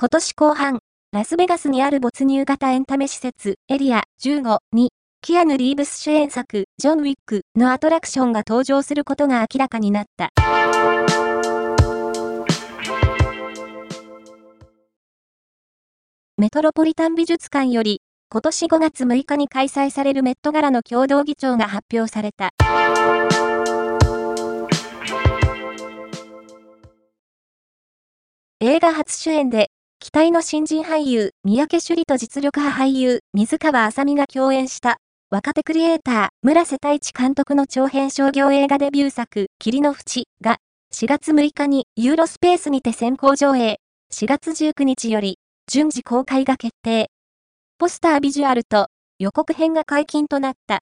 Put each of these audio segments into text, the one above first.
今年後半、ラスベガスにある没入型エンタメ施設、エリア15に、キアヌ・リーブス主演作、ジョン・ウィックのアトラクションが登場することが明らかになった。メトロポリタン美術館より、今年5月6日に開催されるメットガラの共同議長が発表された。映画初主演で期待の新人俳優、三宅朱里と実力派俳優、水川あさみが共演した、若手クリエイター、村瀬太一監督の長編商業映画デビュー作、霧の淵が、4月6日にユーロスペースにて先行上映、4月19日より、順次公開が決定。ポスタービジュアルと予告編が解禁となった。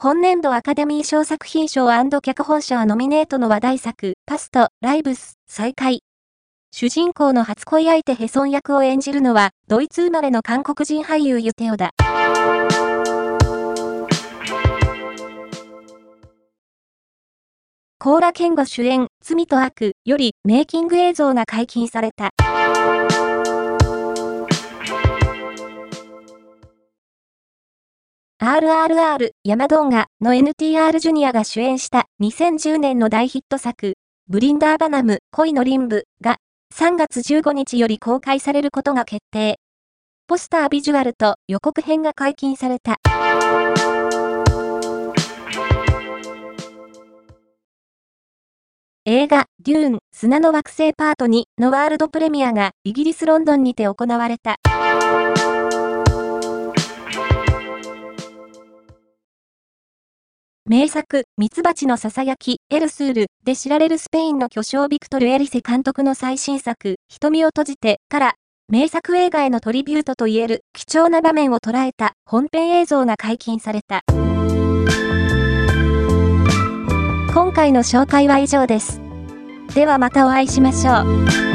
本年度アカデミー賞作品賞脚本賞ノミネートの話題作、パスト、ライブス、再開。主人公の初恋相手ヘソン役を演じるのは、ドイツ生まれの韓国人俳優ユテオだ。コーラ・ケンゴ主演、罪と悪よりメイキング映像が解禁された。RRR 山動画の NTR ジュニアが主演した2010年の大ヒット作、ブリンダーバナム恋のリンブが3月15日より公開されることが決定。ポスタービジュアルと予告編が解禁された。映画、デューン、砂の惑星パート2のワールドプレミアがイギリス・ロンドンにて行われた。名作、ミツバチのささやき、エルスールで知られるスペインの巨匠ビクトル・エリセ監督の最新作、瞳を閉じてから、名作映画へのトリビュートといえる貴重な場面を捉えた本編映像が解禁された。今回の紹介は以上です。ではまたお会いしましょう。